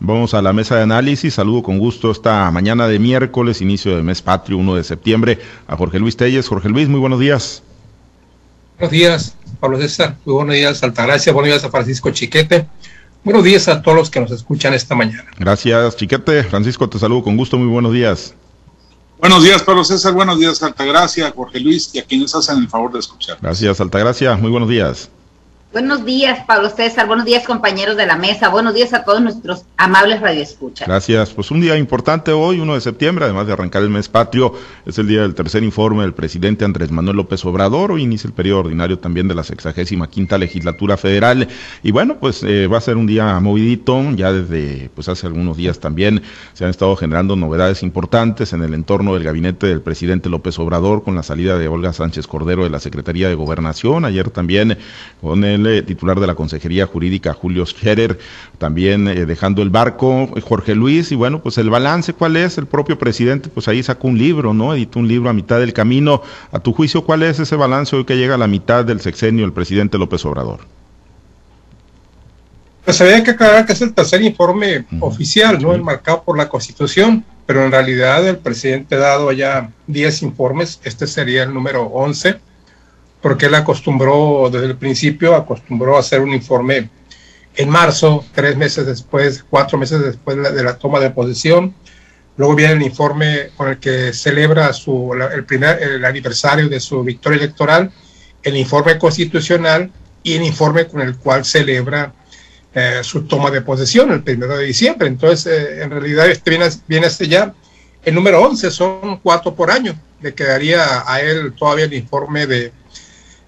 Vamos a la mesa de análisis. Saludo con gusto esta mañana de miércoles, inicio del mes patrio, 1 de septiembre, a Jorge Luis Telles. Jorge Luis, muy buenos días. Buenos días, Pablo César. Muy buenos días, Altagracia. Buenos días a Francisco Chiquete. Buenos días a todos los que nos escuchan esta mañana. Gracias, Chiquete. Francisco, te saludo con gusto. Muy buenos días. Buenos días, Pablo César. Buenos días, Altagracia, Jorge Luis y a quienes hacen el favor de escuchar. Gracias, Altagracia. Muy buenos días. Buenos días, Pablo César. Buenos días, compañeros de la mesa. Buenos días a todos nuestros amables radioescuchas. Gracias. Pues un día importante hoy, 1 de septiembre, además de arrancar el mes patrio, es el día del tercer informe del presidente Andrés Manuel López Obrador. Hoy inicia el periodo ordinario también de la sexagésima quinta legislatura federal. Y bueno, pues eh, va a ser un día movidito. Ya desde pues hace algunos días también se han estado generando novedades importantes en el entorno del gabinete del presidente López Obrador con la salida de Olga Sánchez Cordero de la Secretaría de Gobernación. Ayer también con el eh, titular de la Consejería Jurídica, Julio Scherer, también eh, dejando el barco, Jorge Luis, y bueno, pues el balance, ¿cuál es? El propio presidente, pues ahí sacó un libro, ¿no? Editó un libro a mitad del camino. A tu juicio, ¿cuál es ese balance hoy que llega a la mitad del sexenio el presidente López Obrador? Pues había que aclarar que es el tercer informe oficial, ¿no? Enmarcado por la Constitución, pero en realidad el presidente ha dado ya 10 informes, este sería el número 11 porque él acostumbró, desde el principio, acostumbró a hacer un informe en marzo, tres meses después, cuatro meses después de la toma de posesión. Luego viene el informe con el que celebra su, el, primer, el aniversario de su victoria electoral, el informe constitucional y el informe con el cual celebra eh, su toma de posesión el primero de diciembre. Entonces, eh, en realidad, este viene, viene este ya el número 11, son cuatro por año. Le quedaría a él todavía el informe de,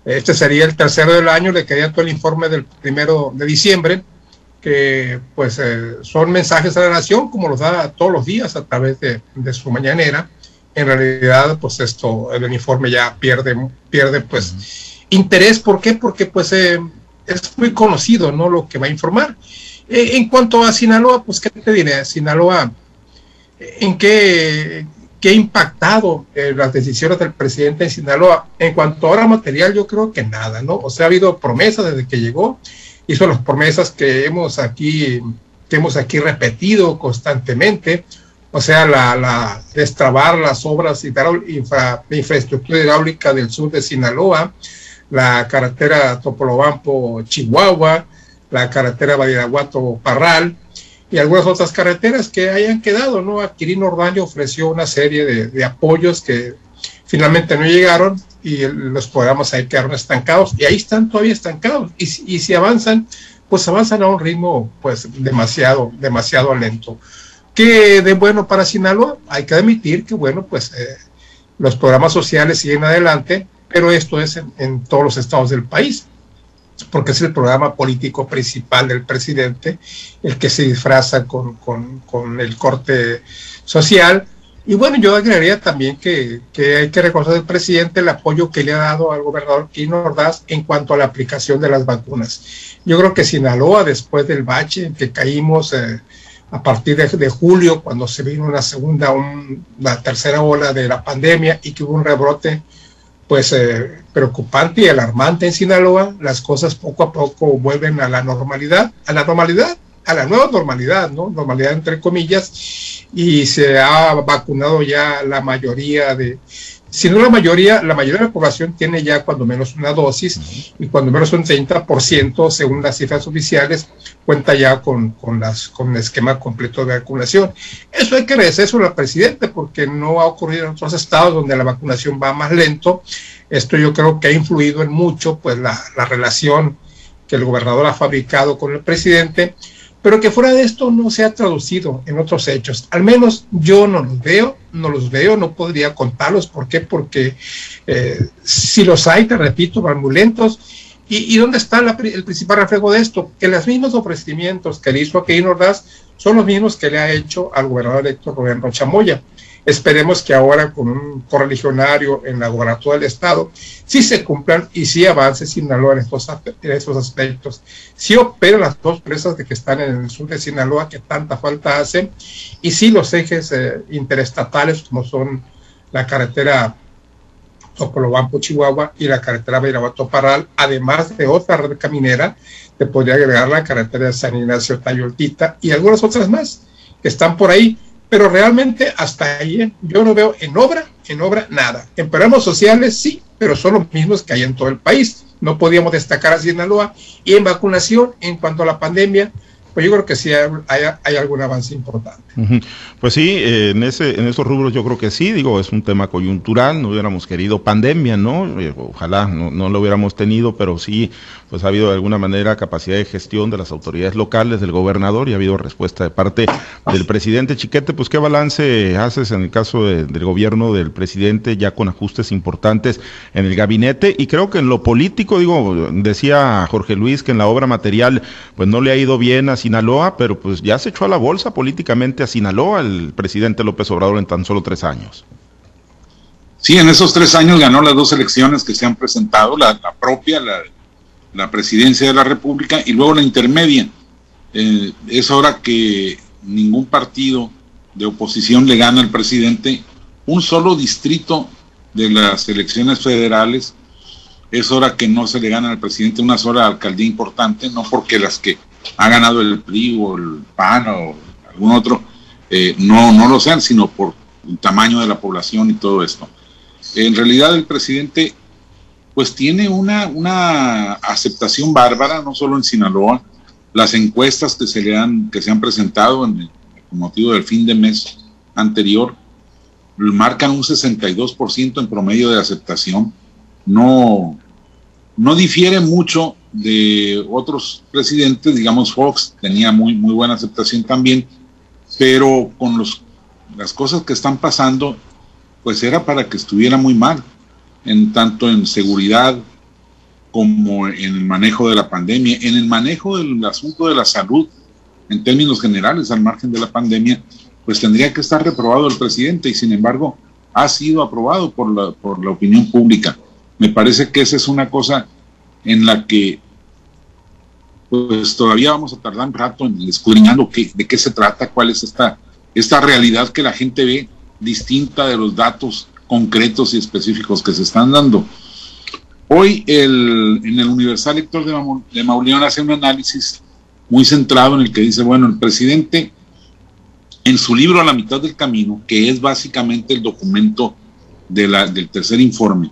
este sería el tercero del año, le quería todo el informe del primero de diciembre, que pues eh, son mensajes a la nación, como los da todos los días a través de, su mañanera. En realidad, pues esto, el informe ya pierde, pierde pues interés. ¿Por qué? Porque pues eh, es muy conocido, ¿no? Lo que va a informar. Eh, en cuanto a Sinaloa, pues, ¿qué te diré? Sinaloa, ¿en qué, ¿Qué ha impactado eh, las decisiones del presidente en Sinaloa. En cuanto a hora material, yo creo que nada, ¿no? O sea, ha habido promesas desde que llegó, hizo las promesas que hemos aquí, que hemos aquí repetido constantemente, o sea, la, la destrabar las obras infra, de infraestructura hidráulica del sur de Sinaloa, la carretera Topolobampo-Chihuahua, la carretera Badiraguato-Parral, y algunas otras carreteras que hayan quedado, ¿no? Quirino Ordaño ofreció una serie de, apoyos que finalmente no llegaron y los programas ahí quedaron estancados y ahí están todavía estancados y, si avanzan, pues avanzan a un ritmo pues demasiado, demasiado lento. Que de bueno para Sinaloa, hay que admitir que bueno, pues eh, los programas sociales siguen adelante, pero esto es en todos los estados del país porque es el programa político principal del presidente, el que se disfraza con, el corte social. Y bueno, yo agregaría también que, hay que reconocer al presidente el apoyo que le ha dado al gobernador Quino Ordaz en cuanto a la aplicación de las vacunas. Yo creo que Sinaloa, después del bache en que caímos eh, a partir de, julio, cuando se vino una segunda, una tercera ola de la pandemia y que hubo un rebrote pues eh, preocupante y alarmante en Sinaloa, las cosas poco a poco vuelven a la normalidad, a la normalidad, a la nueva normalidad, ¿no? Normalidad entre comillas, y se ha vacunado ya la mayoría de, si no la mayoría, la mayoría de la población tiene ya cuando menos una dosis y cuando menos un 30%, según las cifras oficiales, cuenta ya con, con, las, con el esquema completo de vacunación. Eso hay que eso al presidente porque no ha ocurrido en otros estados donde la vacunación va más lento. Esto yo creo que ha influido en mucho pues la, la relación que el gobernador ha fabricado con el presidente pero que fuera de esto no se ha traducido en otros hechos. Al menos yo no los veo, no los veo, no podría contarlos. ¿Por qué? Porque eh, si los hay, te repito, van muy lentos. ¿Y, dónde está el principal reflejo de esto? Que los mismos ofrecimientos que le hizo a Keino Ordaz son los mismos que le ha hecho al gobernador electo Roberto Chamoya. Esperemos que ahora con un correligionario en la gobernatura del estado, sí se cumplan y sí avance Sinaloa en estos, aspectos. Sí operen las dos presas de que están en el sur de Sinaloa que tanta falta hacen y sí los ejes eh, interestatales como son la carretera Topolobampo, Chihuahua y la carretera Beirabato Parral, además de otra red caminera, te podría agregar la carretera de San Ignacio Tayoltita y algunas otras más que están por ahí, pero realmente hasta ahí yo no veo en obra, en obra nada. En programas sociales sí, pero son los mismos que hay en todo el país. No podíamos destacar a Sinaloa y en vacunación en cuanto a la pandemia, pues yo creo que sí hay, algún avance importante. Pues sí, eh, en ese, en esos rubros yo creo que sí, digo, es un tema coyuntural, no hubiéramos querido pandemia, ¿no? Eh, ojalá no, no, lo hubiéramos tenido, pero sí, pues ha habido de alguna manera capacidad de gestión de las autoridades locales, del gobernador, y ha habido respuesta de parte del presidente Chiquete. Pues, ¿qué balance haces en el caso del gobierno del presidente, ya con ajustes importantes en el gabinete? Y creo que en lo político, digo, decía Jorge Luis que en la obra material, pues no le ha ido bien a Sinaloa, pero pues ya se echó a la bolsa políticamente a Sinaloa el presidente López Obrador en tan solo tres años. Sí, en esos tres años ganó las dos elecciones que se han presentado, la, propia, la, presidencia de la República y luego la intermedia. Eh, es hora que ningún partido de oposición le gana al presidente un solo distrito de las elecciones federales. Es hora que no se le gana al presidente una sola alcaldía importante, no porque las que ha ganado el PRI el PAN o algún otro, eh, no, no lo sean, sino por el tamaño de la población y todo esto. En realidad el presidente pues tiene una, una aceptación bárbara, no solo en Sinaloa, las encuestas que se le han, que se han presentado en, con motivo del fin de mes anterior marcan un 62% en promedio de aceptación. No, no difiere mucho de otros presidentes, digamos Fox tenía muy, muy buena aceptación también, pero con los, las cosas que están pasando, pues era para que estuviera muy mal, en tanto en seguridad como en el manejo de la pandemia, en el manejo del asunto de la salud, en términos generales, al margen de la pandemia, pues tendría que estar reprobado el presidente y sin embargo ha sido aprobado por la, por la opinión pública. Me parece que esa es una cosa en la que pues todavía vamos a tardar un rato en escudriñando qué, de qué se trata, cuál es esta, esta realidad que la gente ve distinta de los datos concretos y específicos que se están dando. Hoy el, en el Universal Héctor de, de Mauleón hace un análisis muy centrado en el que dice, bueno, el presidente en su libro A la mitad del camino, que es básicamente el documento de la, del tercer informe,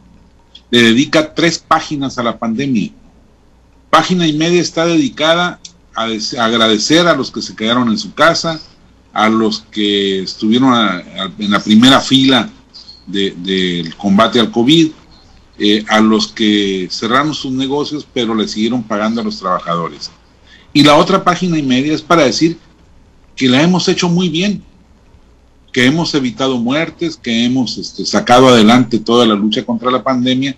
le dedica tres páginas a la pandemia. Página y media está dedicada a, agradecer a los que se quedaron en su casa, a los que estuvieron en la primera fila del combate al COVID, eh, a los que cerraron sus negocios pero le siguieron pagando a los trabajadores. Y la otra página y media es para decir que la hemos hecho muy bien, que hemos evitado muertes, que hemos este, sacado adelante toda la lucha contra la pandemia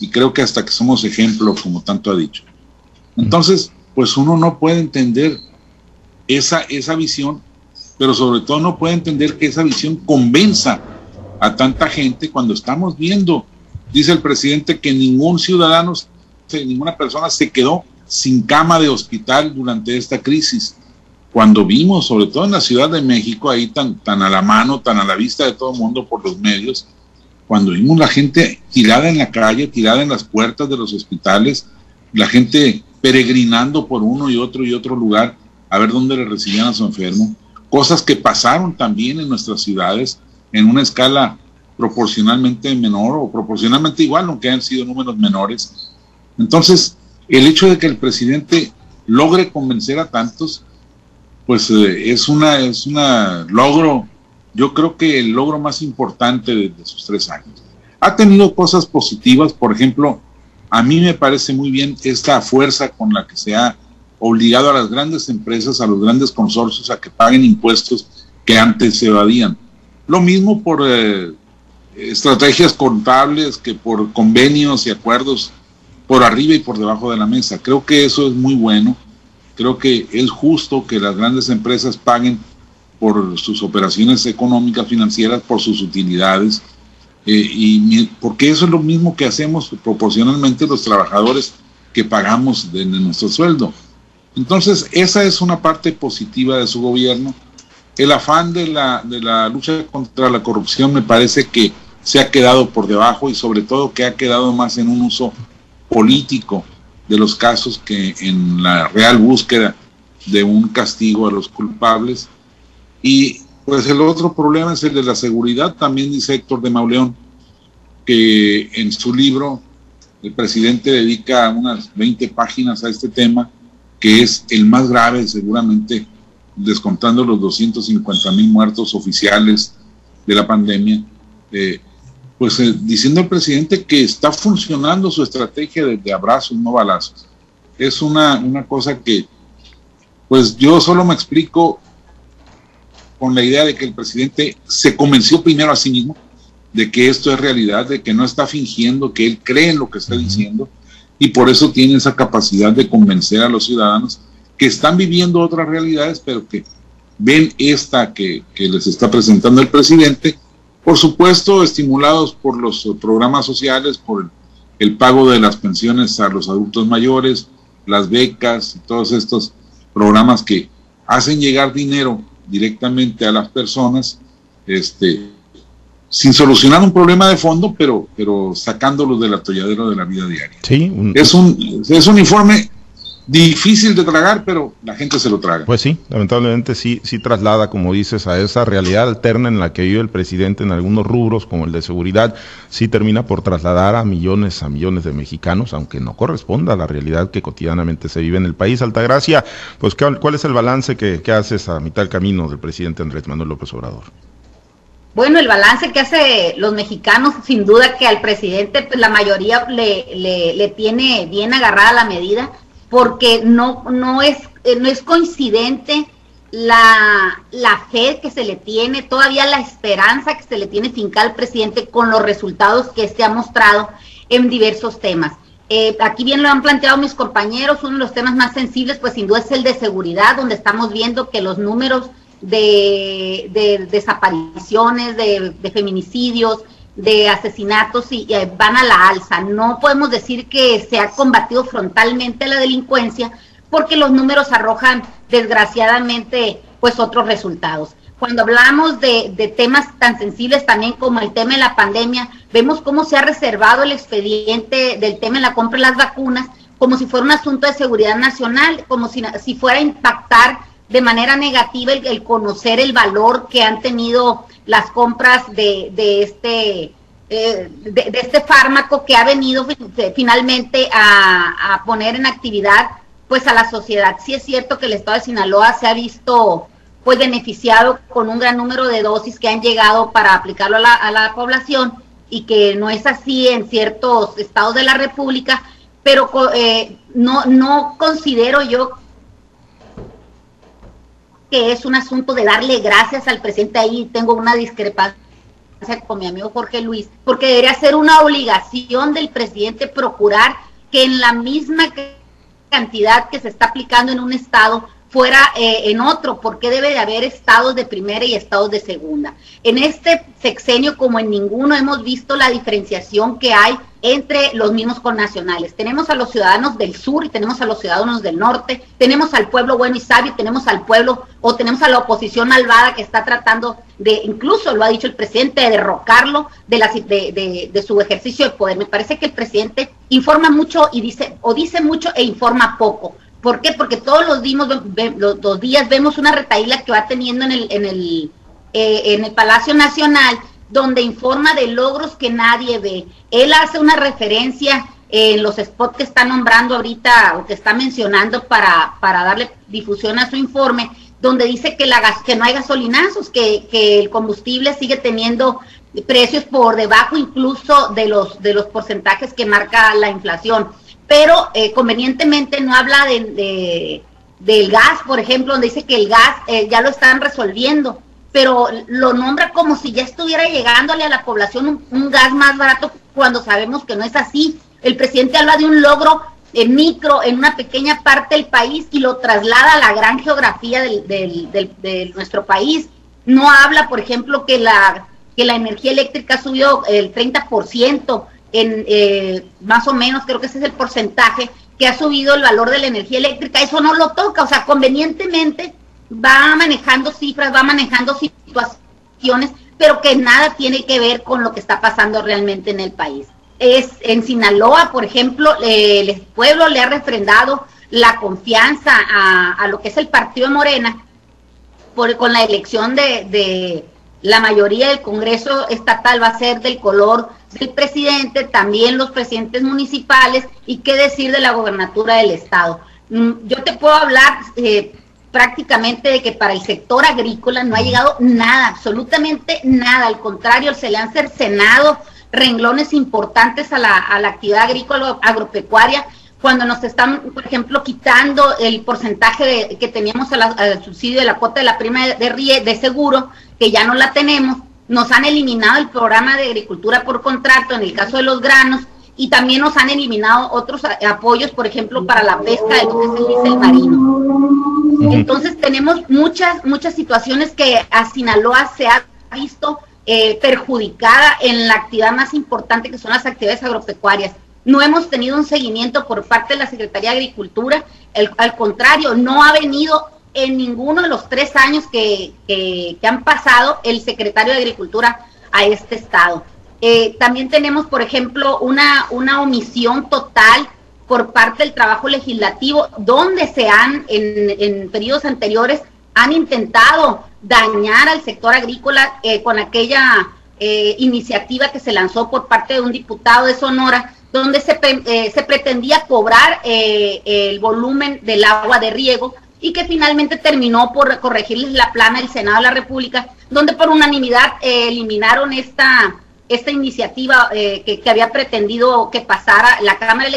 y creo que hasta que somos ejemplo, como tanto ha dicho. Entonces, pues uno no puede entender esa, esa visión, pero sobre todo no puede entender que esa visión convenza a tanta gente cuando estamos viendo, dice el presidente, que ningún ciudadano, ninguna persona se quedó sin cama de hospital durante esta crisis. Cuando vimos, sobre todo en la Ciudad de México, ahí tan, tan a la mano, tan a la vista de todo el mundo por los medios, cuando vimos la gente tirada en la calle, tirada en las puertas de los hospitales, la gente peregrinando por uno y otro y otro lugar a ver dónde le recibían a su enfermo, cosas que pasaron también en nuestras ciudades en una escala proporcionalmente menor o proporcionalmente igual, aunque hayan sido números menores. Entonces, el hecho de que el presidente logre convencer a tantos, pues eh, es una es una logro, yo creo que el logro más importante de, sus tres años. Ha tenido cosas positivas, por ejemplo, a mí me parece muy bien esta fuerza con la que se ha obligado a las grandes empresas, a los grandes consorcios a que paguen impuestos que antes se evadían. Lo mismo por eh, estrategias contables que por convenios y acuerdos por arriba y por debajo de la mesa. Creo que eso es muy bueno creo que es justo que las grandes empresas paguen por sus operaciones económicas, financieras, por sus utilidades, eh, y porque eso es lo mismo que hacemos proporcionalmente los trabajadores que pagamos de, nuestro sueldo. Entonces, esa es una parte positiva de su gobierno. El afán de la, de la lucha contra la corrupción me parece que se ha quedado por debajo y sobre todo que ha quedado más en un uso político de los casos que en la real búsqueda de un castigo a los culpables. Y pues el otro problema es el de la seguridad, también dice Héctor de Mauleón, que en su libro el presidente dedica unas 20 páginas a este tema, que es el más grave seguramente, descontando los 250 mil muertos oficiales de la pandemia. Eh, pues eh, diciendo al presidente que está funcionando su estrategia de, abrazos, no balazos. Es una, una cosa que, pues yo solo me explico con la idea de que el presidente se convenció primero a sí mismo de que esto es realidad, de que no está fingiendo, que él cree en lo que está diciendo y por eso tiene esa capacidad de convencer a los ciudadanos que están viviendo otras realidades, pero que ven esta que, que les está presentando el presidente por supuesto, estimulados por los programas sociales, por el, pago de las pensiones a los adultos mayores, las becas y todos estos programas que hacen llegar dinero directamente a las personas, este, sin solucionar un problema de fondo, pero, pero sacándolos del atolladero de la vida diaria. Sí, es, un, es un informe difícil de tragar, pero la gente se lo traga. Pues sí, lamentablemente sí, sí traslada, como dices, a esa realidad alterna en la que vive el presidente en algunos rubros, como el de seguridad, sí termina por trasladar a millones, a millones de mexicanos, aunque no corresponda a la realidad que cotidianamente se vive en el país. Altagracia, pues ¿cuál es el balance que, que haces a mitad del camino del presidente Andrés Manuel López Obrador? Bueno, el balance que hace los mexicanos, sin duda que al presidente pues, la mayoría le, le, le tiene bien agarrada la medida porque no, no, es, eh, no es coincidente la, fe que se le tiene, todavía la esperanza que se le tiene finca al presidente con los resultados que se ha mostrado en diversos temas. Eh, aquí bien lo han planteado mis compañeros, uno de los temas más sensibles, pues sin duda es el de seguridad, donde estamos viendo que los números de, desapariciones, de, de feminicidios, de asesinatos y, van a la alza. No podemos decir que se ha combatido frontalmente la delincuencia porque los números arrojan desgraciadamente pues otros resultados. Cuando hablamos de, de, temas tan sensibles también como el tema de la pandemia, vemos cómo se ha reservado el expediente del tema de la compra de las vacunas como si fuera un asunto de seguridad nacional, como si, si fuera a impactar de manera negativa el, conocer el valor que han tenido las compras de, de este eh, de, este fármaco que ha venido finalmente a, a, poner en actividad pues a la sociedad. Sí es cierto que el estado de Sinaloa se ha visto pues beneficiado con un gran número de dosis que han llegado para aplicarlo a la, población y que no es así en ciertos estados de la República, pero eh, no, no considero yo que es un asunto de darle gracias al presidente. Ahí tengo una discrepancia con mi amigo Jorge Luis, porque debería ser una obligación del presidente procurar que en la misma cantidad que se está aplicando en un estado fuera eh, en otro, porque debe de haber estados de primera y estados de segunda. En este sexenio, como en ninguno, hemos visto la diferenciación que hay entre los mismos connacionales. Tenemos a los ciudadanos del sur y tenemos a los ciudadanos del norte, tenemos al pueblo bueno y sabio, tenemos al pueblo o tenemos a la oposición malvada que está tratando de, incluso lo ha dicho el presidente, de derrocarlo de, la, de, de su ejercicio de poder. Me parece que el presidente informa mucho y dice, o dice mucho e informa poco. ¿Por qué? Porque todos los, los, días vemos una retaíla que va teniendo en el, en el, eh, en el Palacio Nacional, donde informa de logros que nadie ve. Él hace una referencia en los spots que está nombrando ahorita o que está mencionando para, para darle difusión a su informe, donde dice que, la que no hay gasolinazos, que, que el combustible sigue teniendo precios por debajo incluso de los, de los porcentajes que marca la inflación pero eh, convenientemente no habla de, del gas, por ejemplo, donde dice que el gas eh, ya lo están resolviendo, pero lo nombra como si ya estuviera llegándole a la población un, gas más barato cuando sabemos que no es así. El presidente habla de un logro en micro, en una pequeña parte del país y lo traslada a la gran geografía del, de nuestro país. No habla, por ejemplo, que la, que la energía eléctrica ha subido el 30%, en eh, más o menos, creo que ese es el porcentaje que ha subido el valor de la energía eléctrica, eso no lo toca, o sea, convenientemente va manejando cifras, va manejando situaciones, pero que nada tiene que ver con lo que está pasando realmente en el país. Es en Sinaloa, por ejemplo, el pueblo le ha refrendado la confianza a, lo que es el partido Morena por, con la elección de, de la mayoría del Congreso estatal va a ser del color del presidente, también los presidentes municipales y qué decir de la gobernatura del estado. Mm, yo te puedo hablar eh, prácticamente de que para el sector agrícola no ha llegado nada, absolutamente nada, al contrario, se le han cercenado renglones importantes a la, a la actividad agrícola agropecuaria cuando nos están, por ejemplo, quitando el porcentaje que teníamos al subsidio de la cuota de la prima de, de, de seguro, que ya no la tenemos, nos han eliminado el programa de agricultura por contrato en el caso de los granos y también nos han eliminado otros apoyos, por ejemplo, para la pesca de lo que es el marino. Entonces tenemos muchas, muchas situaciones que a Sinaloa se ha visto eh, perjudicada en la actividad más importante que son las actividades agropecuarias. No hemos tenido un seguimiento por parte de la Secretaría de Agricultura, al contrario, no ha venido en ninguno de los tres años que, han pasado el secretario de Agricultura a este estado. Eh, también tenemos, por ejemplo, una, una omisión total por parte del trabajo legislativo, donde se han, en, en periodos anteriores, han intentado dañar al sector agrícola eh, con aquella eh, iniciativa que se lanzó por parte de un diputado de Sonora, donde se, se pretendía cobrar el volumen del agua de riego y que finalmente terminó por corregirles la plana del Senado de la República, donde por unanimidad eh, eliminaron esta, esta iniciativa eh, que, había pretendido que pasara la Cámara,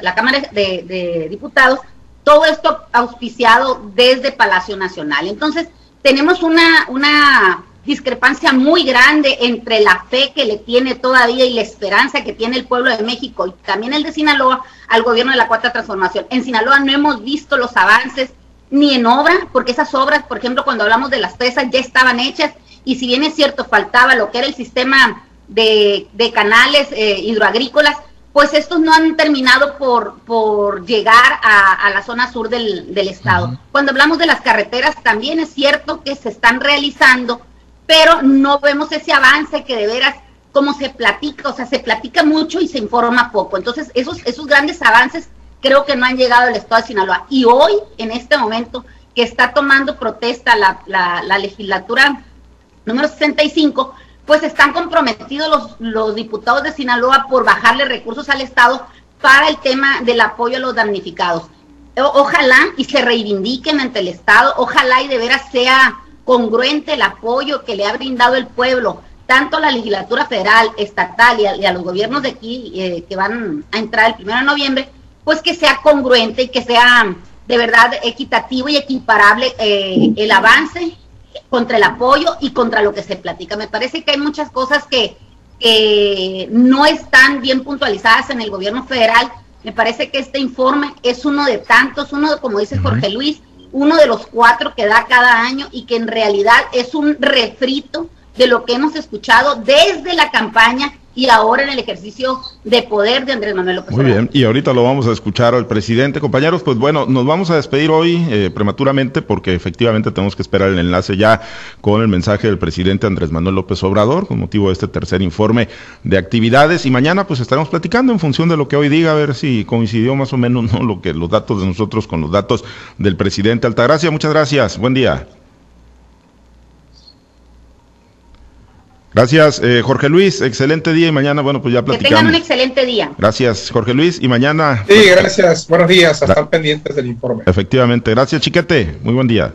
la, Cámara de, Diputados, todo esto auspiciado desde Palacio Nacional. Entonces, tenemos una, una discrepancia muy grande entre la fe que le tiene todavía y la esperanza que tiene el pueblo de México y también el de Sinaloa al gobierno de la Cuarta Transformación. En Sinaloa no hemos visto los avances ni en obra, porque esas obras, por ejemplo, cuando hablamos de las presas, ya estaban hechas, y si bien es cierto, faltaba lo que era el sistema de, canales eh, hidroagrícolas, pues estos no han terminado por, por llegar a, la zona sur del, estado. Cuando hablamos de las carreteras, también es cierto que se están realizando, pero no vemos ese avance que de veras, como se platica, o sea, se platica mucho y se informa poco. Entonces, esos, esos grandes avances creo que no han llegado al estado de Sinaloa. Y hoy, en este momento, que está tomando protesta la, legislatura número 65, pues están comprometidos los, los diputados de Sinaloa por bajarle recursos al Estado para el tema del apoyo a los damnificados. ojalá y se reivindiquen ante el Estado, ojalá y de veras sea congruente el apoyo que le ha brindado el pueblo, tanto a la legislatura federal, estatal y a, los gobiernos de aquí eh, que van a entrar el primero de noviembre, pues que sea congruente y que sea de verdad equitativo y equiparable eh, el avance contra el apoyo y contra lo que se platica. Me parece que hay muchas cosas que, no están bien puntualizadas en el gobierno federal. Me parece que este informe es uno de tantos, uno, como dice Jorge Luis, uno de los cuatro que da cada año y que en realidad es un refrito de lo que hemos escuchado desde la campaña y ahora en el ejercicio de poder de Andrés Manuel López Muy bien, y ahorita lo vamos a escuchar al presidente. Compañeros, pues bueno, nos vamos a despedir hoy eh, prematuramente porque efectivamente tenemos que esperar el enlace ya con el mensaje del presidente Andrés Manuel López Obrador con motivo de este tercer informe de actividades y mañana pues estaremos platicando en función de lo que hoy diga, a ver si coincidió más o menos ¿no? lo que los datos de nosotros con los datos del presidente Altagracia. Muchas gracias, buen día. Gracias, eh, Jorge Luis. Excelente día y mañana, bueno, pues ya platicamos. Que tengan un excelente día. Gracias, Jorge Luis. Y mañana. Sí, gracias. Buenos días. Hasta pendientes del informe. Efectivamente. Gracias, Chiquete. Muy buen día.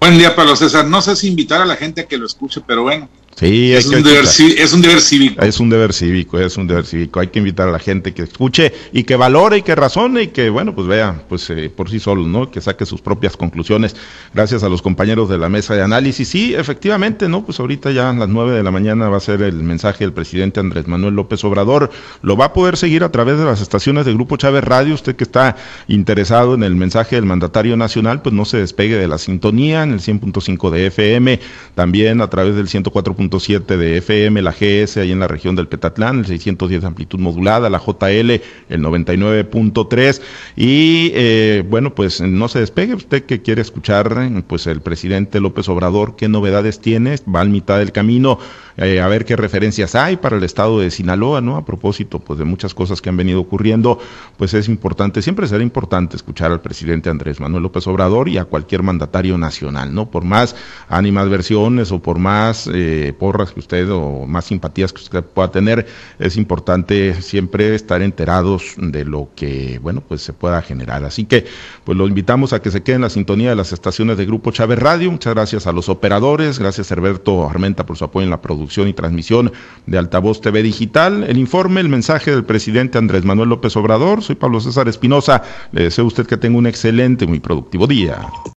Buen día, Pablo César. No sé si invitar a la gente a que lo escuche, pero bueno, Sí, es, un deber, es, un deber, cívico. Es un deber cívico, es un deber cívico. Hay que invitar a la gente que escuche y que valore y que razone y que, bueno, pues vea pues eh, por sí solo, ¿no? Que saque sus propias conclusiones. Gracias a los compañeros de la mesa de análisis. Sí, efectivamente, ¿no? Pues ahorita ya a las nueve de la mañana va a ser el mensaje del presidente Andrés Manuel López Obrador. Lo va a poder seguir a través de las estaciones de Grupo Chávez Radio. Usted que está interesado en el mensaje del mandatario nacional, pues no se despegue de la sintonía en el 100.5 de FM, también a través del 104 100.7 de FM, la GS ahí en la región del Petatlán, el 610 de amplitud modulada, la JL, el 99.3 y eh, bueno, pues no se despegue usted que quiere escuchar pues el presidente López Obrador, qué novedades tiene, va al mitad del camino, eh, a ver qué referencias hay para el estado de Sinaloa, ¿no? A propósito, pues de muchas cosas que han venido ocurriendo, pues es importante, siempre será importante escuchar al presidente Andrés Manuel López Obrador y a cualquier mandatario nacional, ¿no? Por más animadversiones o por más eh, porras que usted o más simpatías que usted pueda tener, es importante siempre estar enterados de lo que, bueno, pues se pueda generar. Así que, pues lo invitamos a que se quede en la sintonía de las estaciones de Grupo Chávez Radio. Muchas gracias a los operadores, gracias Herberto Armenta por su apoyo en la producción y transmisión de Altavoz TV Digital. El informe, el mensaje del presidente Andrés Manuel López Obrador. Soy Pablo César Espinosa. Le deseo a usted que tenga un excelente, muy productivo día.